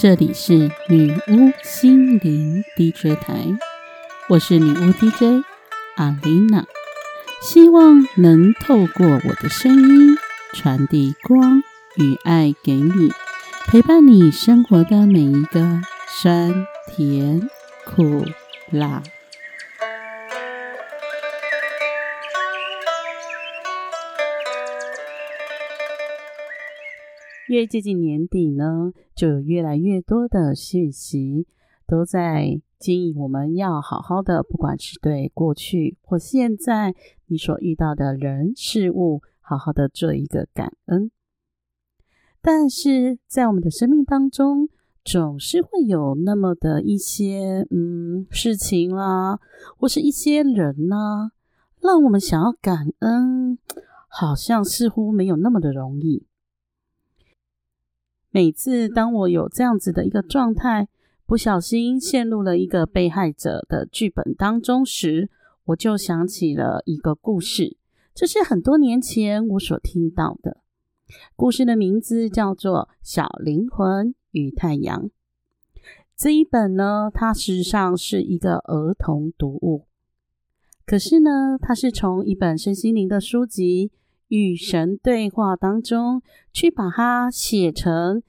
这里是女巫心灵 DJ 台，我是女巫 DJ 阿丽娜，希望能透过我的声音传递光与爱给你，陪伴你生活的每一个酸甜苦辣。越接近年底呢，就有越来越多的讯息都在建议我们要好好的，不管是对过去或现在你所遇到的人事物，好好的做一个感恩。但是在我们的生命当中，总是会有那么的一些嗯事情啦，或是一些人呢，让我们想要感恩，好像似乎没有那么的容易。每次当我有这样子的一个状态，不小心陷入了一个被害者的剧本当中时，我就想起了一个故事。这是很多年前我所听到的故事，的名字叫做《小灵魂与太阳》。这一本呢，它实际上是一个儿童读物，可是呢，它是从一本身心灵的书籍。与神对话当中，去把它写成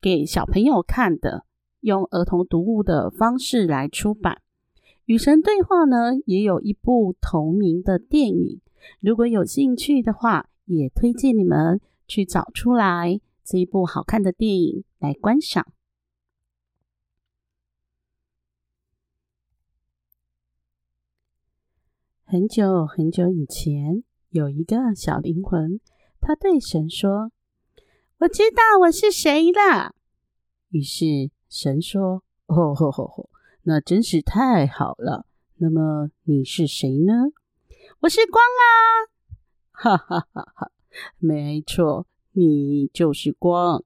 给小朋友看的，用儿童读物的方式来出版。与神对话呢，也有一部同名的电影。如果有兴趣的话，也推荐你们去找出来这一部好看的电影来观赏。很久很久以前。有一个小灵魂，他对神说：“我知道我是谁了。”于是神说：“哦吼吼吼，那真是太好了。那么你是谁呢？”“我是光啊！” 哈哈哈哈！没错，你就是光。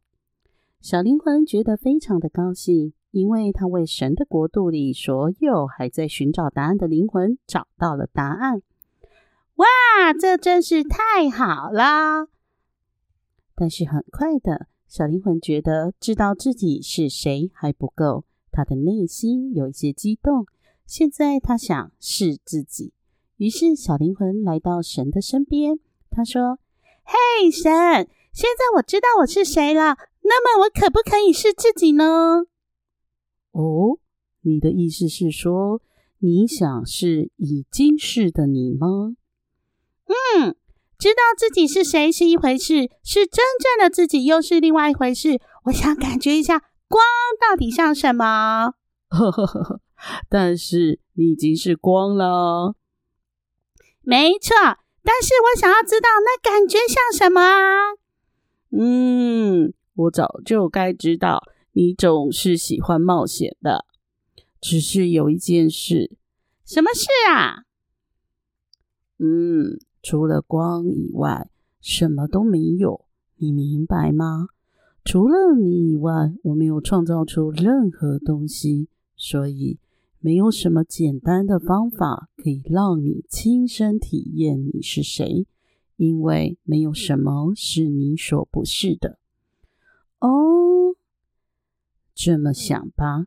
小灵魂觉得非常的高兴，因为他为神的国度里所有还在寻找答案的灵魂找到了答案。哇，这真是太好了！但是很快的，小灵魂觉得知道自己是谁还不够，他的内心有一些激动。现在他想是自己，于是小灵魂来到神的身边，他说：“嘿，神，现在我知道我是谁了，那么我可不可以是自己呢？”哦，你的意思是说，你想是已经是的你吗？嗯，知道自己是谁是一回事，是真正的自己又是另外一回事。我想感觉一下光到底像什么。但是你已经是光了，没错。但是我想要知道那感觉像什么？嗯，我早就该知道，你总是喜欢冒险的。只是有一件事，什么事啊？嗯。除了光以外，什么都没有，你明白吗？除了你以外，我没有创造出任何东西，所以没有什么简单的方法可以让你亲身体验你是谁，因为没有什么是你所不是的。哦，这么想吧，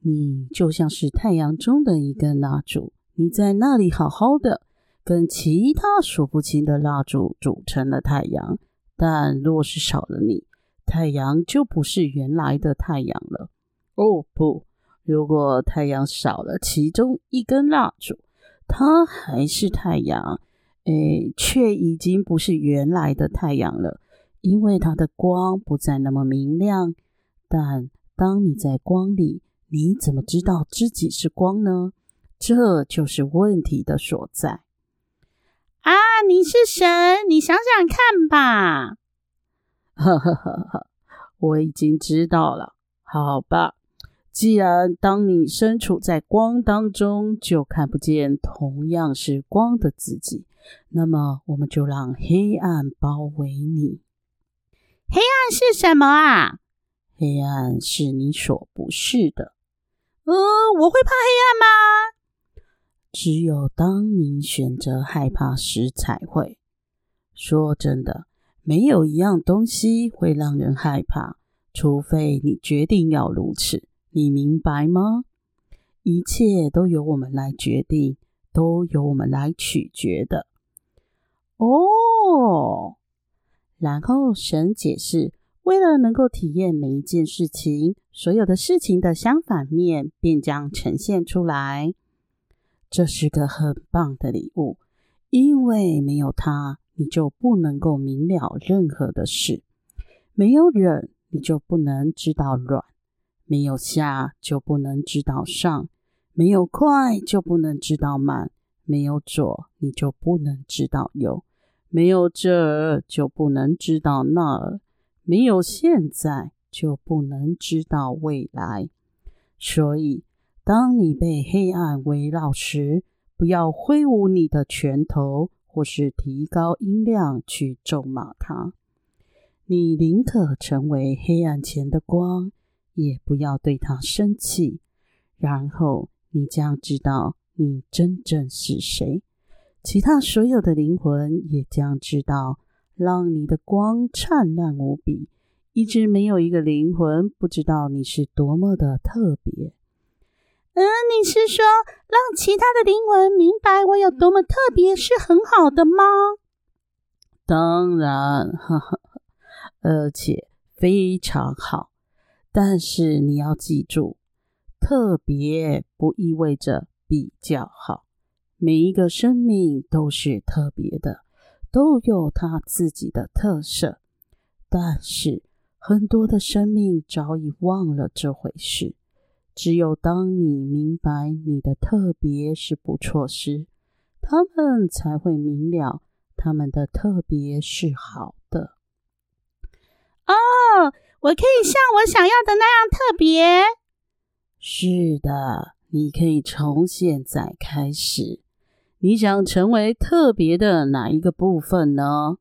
你就像是太阳中的一根蜡烛，你在那里好好的。跟其他数不清的蜡烛组成了太阳，但若是少了你，太阳就不是原来的太阳了。哦不，如果太阳少了其中一根蜡烛，它还是太阳，诶，却已经不是原来的太阳了，因为它的光不再那么明亮。但当你在光里，你怎么知道自己是光呢？这就是问题的所在。啊！你是神，你想想看吧。呵呵呵呵，我已经知道了。好吧，既然当你身处在光当中就看不见同样是光的自己，那么我们就让黑暗包围你。黑暗是什么啊？黑暗是你所不是的。呃，我会怕黑暗吗？只有当你选择害怕时，才会。说真的，没有一样东西会让人害怕，除非你决定要如此，你明白吗？一切都由我们来决定，都由我们来取决的。哦，然后神解释，为了能够体验每一件事情，所有的事情的相反面便将呈现出来。这是个很棒的礼物，因为没有它，你就不能够明了任何的事；没有忍，你就不能知道软；没有下，就不能知道上；没有快，就不能知道慢；没有左，你就不能知道右；没有这儿，就不能知道那儿；没有现在，就不能知道未来。所以。当你被黑暗围绕时，不要挥舞你的拳头，或是提高音量去咒骂它。你宁可成为黑暗前的光，也不要对它生气。然后你将知道你真正是谁，其他所有的灵魂也将知道，让你的光灿烂无比。一直没有一个灵魂不知道你是多么的特别。嗯，你是说让其他的灵魂明白我有多么特别是很好的吗？当然，哈哈，而且非常好。但是你要记住，特别不意味着比较好。每一个生命都是特别的，都有它自己的特色。但是很多的生命早已忘了这回事。只有当你明白你的特别是不错时，他们才会明了他们的特别是好的。哦，我可以像我想要的那样特别。是的，你可以从现在开始。你想成为特别的哪一个部分呢？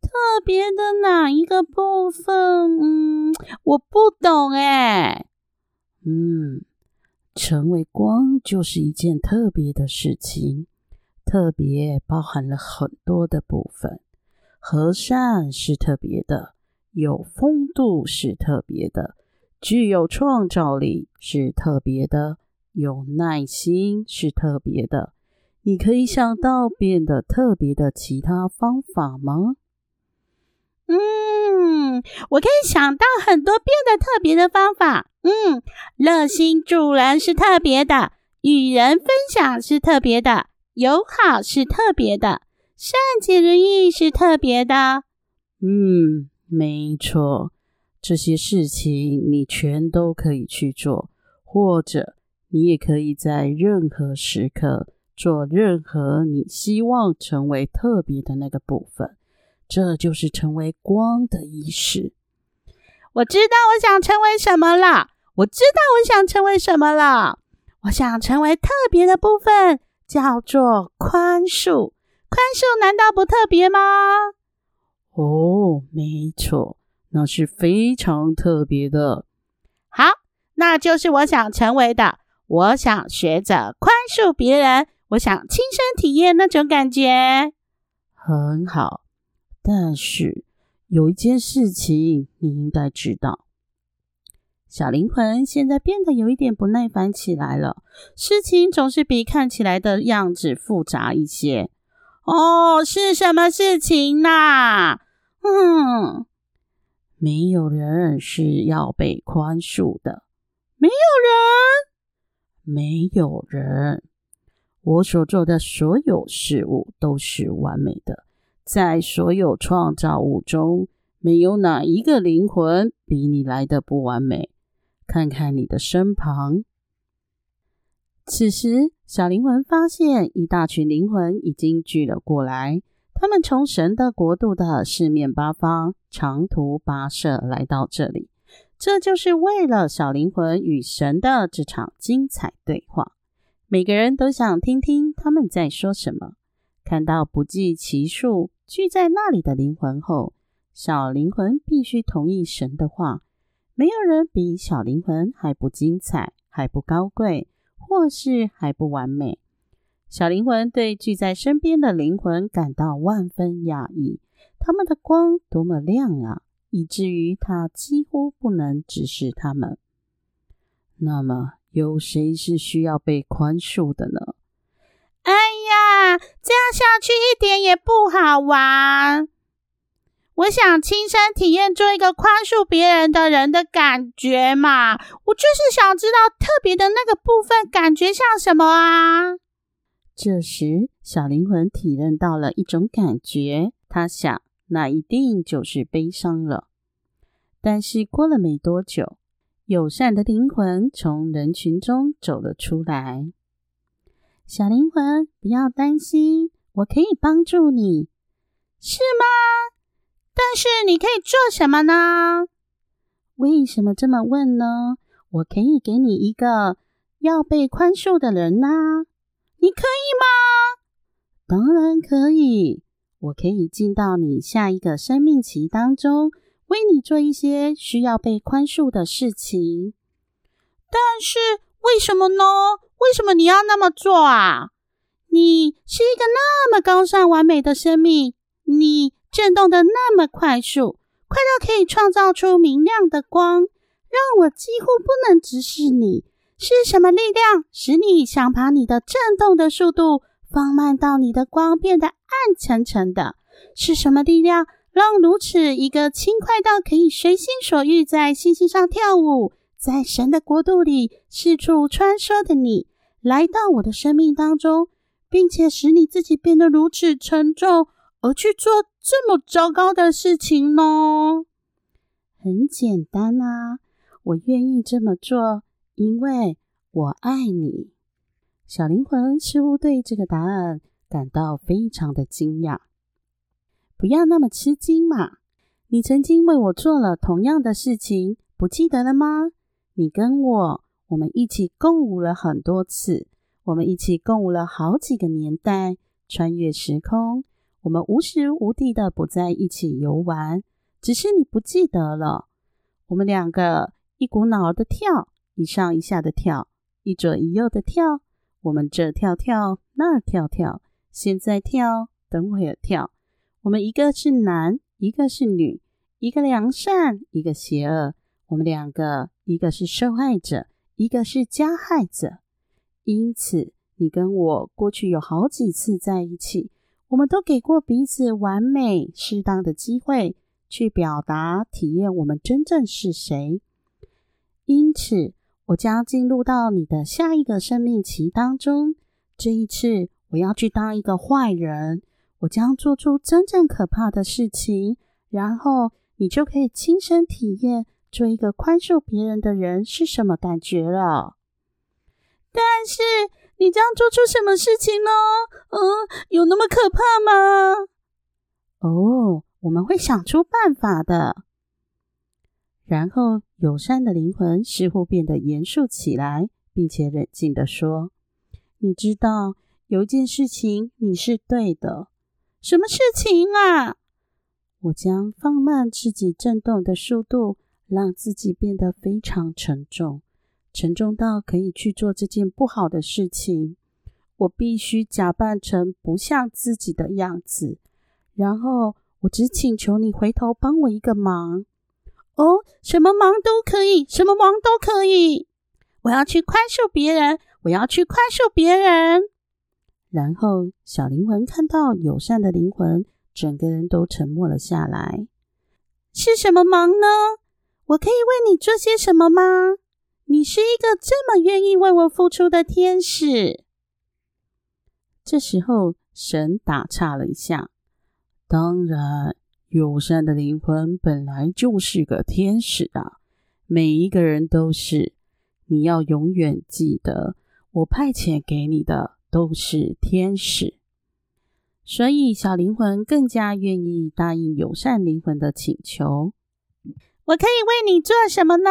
特别的哪一个部分？嗯，我不懂哎。嗯，成为光就是一件特别的事情，特别包含了很多的部分。和善是特别的，有风度是特别的，具有创造力是特别的，有耐心是特别的。你可以想到变得特别的其他方法吗？嗯，我可以想到很多变得特别的方法。嗯，热心助人是特别的，与人分享是特别的，友好是特别的，善解人意是特别的。嗯，没错，这些事情你全都可以去做，或者你也可以在任何时刻做任何你希望成为特别的那个部分。这就是成为光的仪式。我知道我想成为什么了。我知道我想成为什么了。我想成为特别的部分，叫做宽恕。宽恕难道不特别吗？哦，没错，那是非常特别的。好，那就是我想成为的。我想学着宽恕别人。我想亲身体验那种感觉。很好。但是有一件事情你应该知道，小灵魂现在变得有一点不耐烦起来了。事情总是比看起来的样子复杂一些。哦，是什么事情呢？嗯，没有人是要被宽恕的。没有人，没有人。我所做的所有事物都是完美的。在所有创造物中，没有哪一个灵魂比你来的不完美。看看你的身旁。此时，小灵魂发现一大群灵魂已经聚了过来。他们从神的国度的四面八方长途跋涉来到这里，这就是为了小灵魂与神的这场精彩对话。每个人都想听听他们在说什么。看到不计其数。聚在那里的灵魂后，小灵魂必须同意神的话。没有人比小灵魂还不精彩，还不高贵，或是还不完美。小灵魂对聚在身边的灵魂感到万分讶异。他们的光多么亮啊！以至于他几乎不能直视他们。那么，有谁是需要被宽恕的呢？呀，这样下去一点也不好玩。我想亲身体验做一个宽恕别人的人的感觉嘛。我就是想知道特别的那个部分感觉像什么啊。这时，小灵魂体认到了一种感觉，他想。那一定就是悲伤了。但是过了没多久，友善的灵魂从人群中走了出来。小灵魂，不要担心，我可以帮助你，是吗？但是你可以做什么呢？为什么这么问呢？我可以给你一个要被宽恕的人呐，你可以吗？当然可以。我可以进到你下一个生命期当中，为你做一些需要被宽恕的事情。但是为什么呢？为什么你要那么做啊？你是一个那么高尚完美的生命，你震动的那么快速，快到可以创造出明亮的光，让我几乎不能直视你。是什么力量使你想把你的震动的速度？放慢到你的光变得暗沉沉的，是什么力量让如此一个轻快到可以随心所欲在星星上跳舞，在神的国度里四处穿梭的你，来到我的生命当中，并且使你自己变得如此沉重，而去做这么糟糕的事情呢？很简单啊，我愿意这么做，因为我爱你。小灵魂似乎对这个答案感到非常的惊讶。不要那么吃惊嘛！你曾经为我做了同样的事情，不记得了吗？你跟我，我们一起共舞了很多次，我们一起共舞了好几个年代，穿越时空。我们无时无地的不在一起游玩，只是你不记得了。我们两个一股脑的跳，一上一下的跳，一左一右的跳。我们这跳跳，那儿跳跳，现在跳，等会儿跳。我们一个是男，一个是女，一个良善，一个邪恶。我们两个，一个是受害者，一个是加害者。因此，你跟我过去有好几次在一起，我们都给过彼此完美、适当的机会去表达、体验我们真正是谁。因此。我将进入到你的下一个生命期当中。这一次，我要去当一个坏人，我将做出真正可怕的事情，然后你就可以亲身体验做一个宽恕别人的人是什么感觉了。但是，你将做出什么事情呢？嗯，有那么可怕吗？哦，我们会想出办法的。然后，友善的灵魂似乎变得严肃起来，并且冷静的说：“你知道，有一件事情你是对的。什么事情啊？我将放慢自己震动的速度，让自己变得非常沉重，沉重到可以去做这件不好的事情。我必须假扮成不像自己的样子，然后我只请求你回头帮我一个忙。”哦，什么忙都可以，什么忙都可以。我要去宽恕别人，我要去宽恕别人。然后，小灵魂看到友善的灵魂，整个人都沉默了下来。是什么忙呢？我可以为你做些什么吗？你是一个这么愿意为我付出的天使。这时候，神打岔了一下：“当然。”友善的灵魂本来就是个天使啊，每一个人都是。你要永远记得，我派遣给你的都是天使。所以，小灵魂更加愿意答应友善灵魂的请求。我可以为你做什么呢？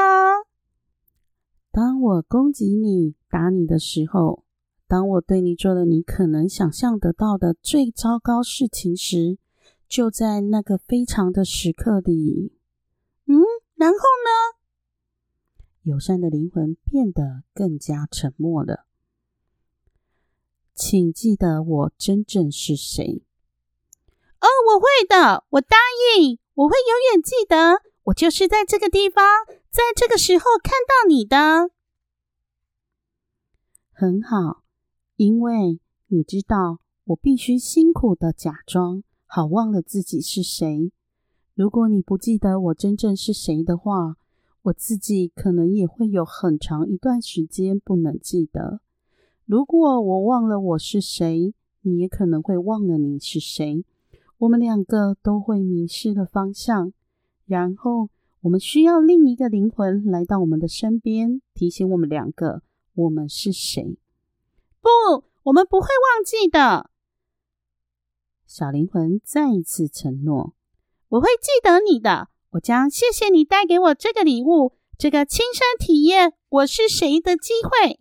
当我攻击你、打你的时候，当我对你做了你可能想象得到的最糟糕事情时。就在那个非常的时刻里，嗯，然后呢？友善的灵魂变得更加沉默了。请记得我真正是谁。哦，我会的，我答应，我会永远记得我就是在这个地方，在这个时候看到你的。很好，因为你知道，我必须辛苦的假装，好忘了自己是谁。如果你不记得我真正是谁的话，我自己可能也会有很长一段时间不能记得。如果我忘了我是谁，你也可能会忘了你是谁。我们两个都会迷失了方向，然后我们需要另一个灵魂来到我们的身边，提醒我们两个我们是谁。不，我们不会忘记的。小灵魂再一次承诺。我会记得你的，我将谢谢你带给我这个礼物，这个亲身体验我是谁的机会。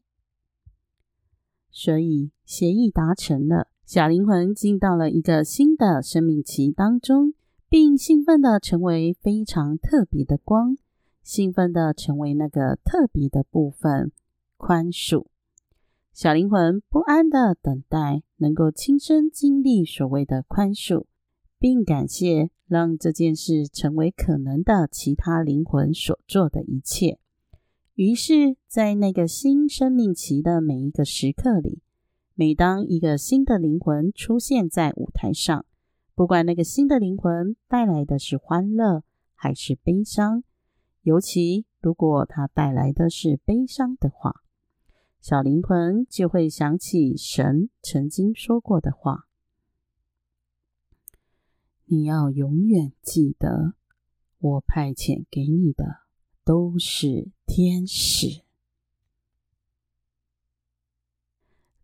所以协议达成了，小灵魂进到了一个新的生命期当中，并兴奋的成为非常特别的光，兴奋的成为那个特别的部分——宽恕。小灵魂不安的等待，能够亲身经历所谓的宽恕，并感谢。让这件事成为可能的其他灵魂所做的一切。于是，在那个新生命期的每一个时刻里，每当一个新的灵魂出现在舞台上，不管那个新的灵魂带来的是欢乐还是悲伤，尤其如果它带来的是悲伤的话，小灵魂就会想起神曾经说过的话。你要永远记得，我派遣给你的都是天使。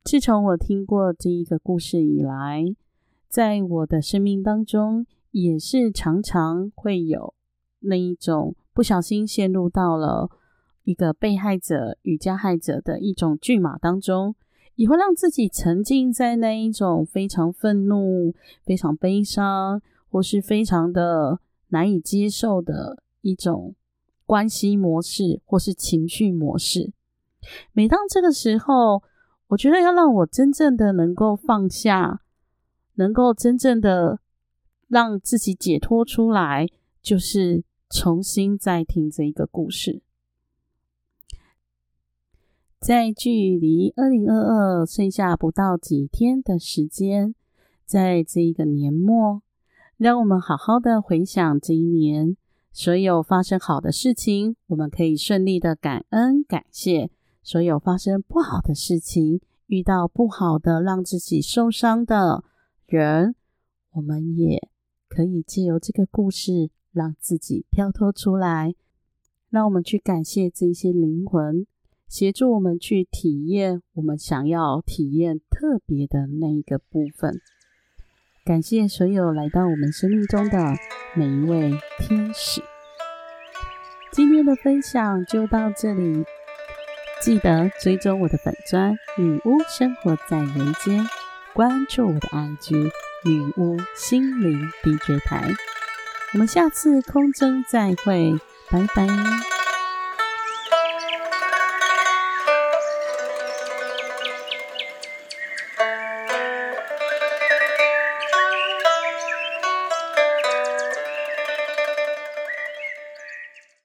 自从我听过这一个故事以来，在我的生命当中，也是常常会有那一种不小心陷入到了一个被害者与加害者的一种剧码当中，也会让自己沉浸在那一种非常愤怒、非常悲伤。或是非常的难以接受的一种关系模式，或是情绪模式。每当这个时候，我觉得要让我真正的能够放下，能够真正的让自己解脱出来，就是重新再听这一个故事。在距离二零二二剩下不到几天的时间，在这一个年末。让我们好好的回想这一年所有发生好的事情，我们可以顺利的感恩感谢；所有发生不好的事情，遇到不好的让自己受伤的人，我们也可以借由这个故事让自己跳脱出来。让我们去感谢这些灵魂，协助我们去体验我们想要体验特别的那一个部分。感谢所有来到我们生命中的每一位天使。今天的分享就到这里，记得追踪我的粉砖“女巫生活在人间”，关注我的 IG“ 女巫心灵 DJ 台”。我们下次空中再会，拜拜。